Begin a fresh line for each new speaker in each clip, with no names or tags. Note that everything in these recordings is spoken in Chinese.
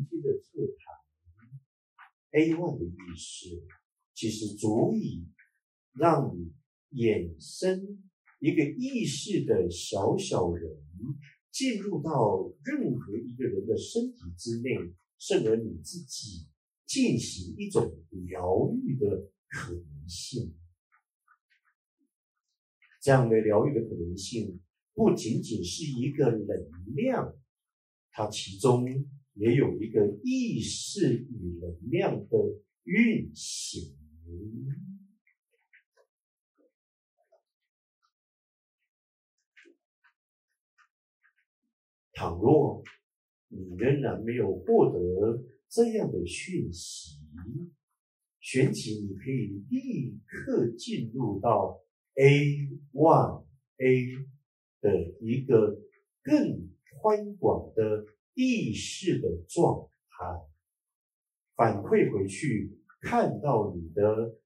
一天的课堂，A one 的意识，其实足以让你衍生一个意识的小小人，进入到任何一个人的身体之内，甚而你自己进行一种疗愈的可能性。这样的疗愈的可能性，不仅仅是一个能量，它其中也有一个意识与能量的运行。倘若你仍然没有获得这样的讯息，旋即你可以立刻进入到。A one A 的一个更宽广的意识的状态，反馈回去，看到你的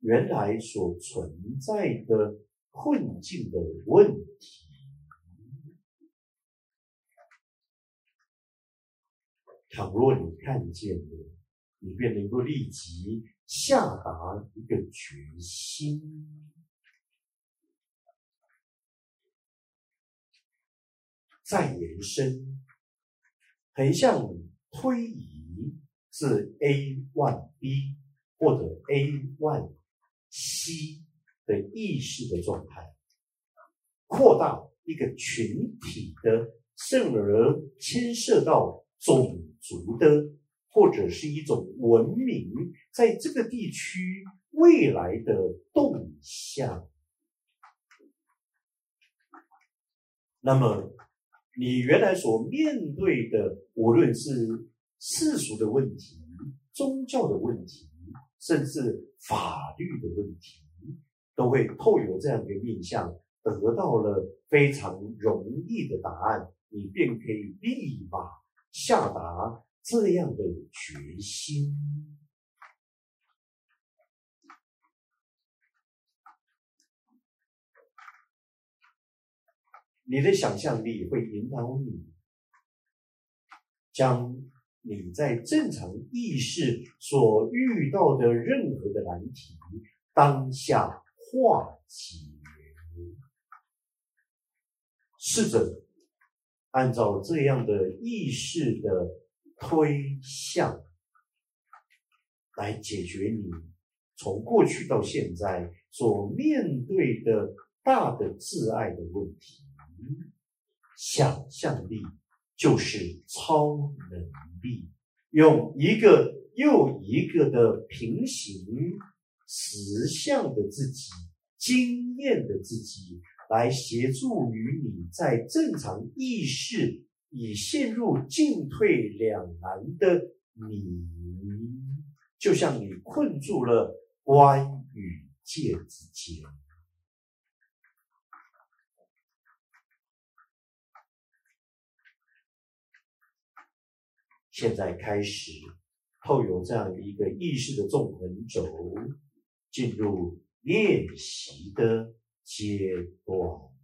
原来所存在的困境的问题。倘若你看见了，你便能够立即。下达一个决心，再延伸，横向推移至 A one B 或者 A one C 的意识的状态，扩大一个群体的，甚而牵涉到种族的。或者是一种文明在这个地区未来的动向。那么，你原来所面对的，无论是世俗的问题、宗教的问题，甚至法律的问题，都会透有这样的印象，得到了非常容易的答案，你便可以立马下达。这样的决心，你的想象力会引导你，将你在正常意识所遇到的任何的难题当下化解，试着按照这样的意识的。推向来解决你从过去到现在所面对的大的挚爱的问题。想象力就是超能力，用一个又一个的平行实相的自己、经验的自己，来协助于你在正常意识。已陷入进退两难的你，就像你困住了关与界之间。现在开始透有这样一个意识的纵横轴，进入练习的阶段。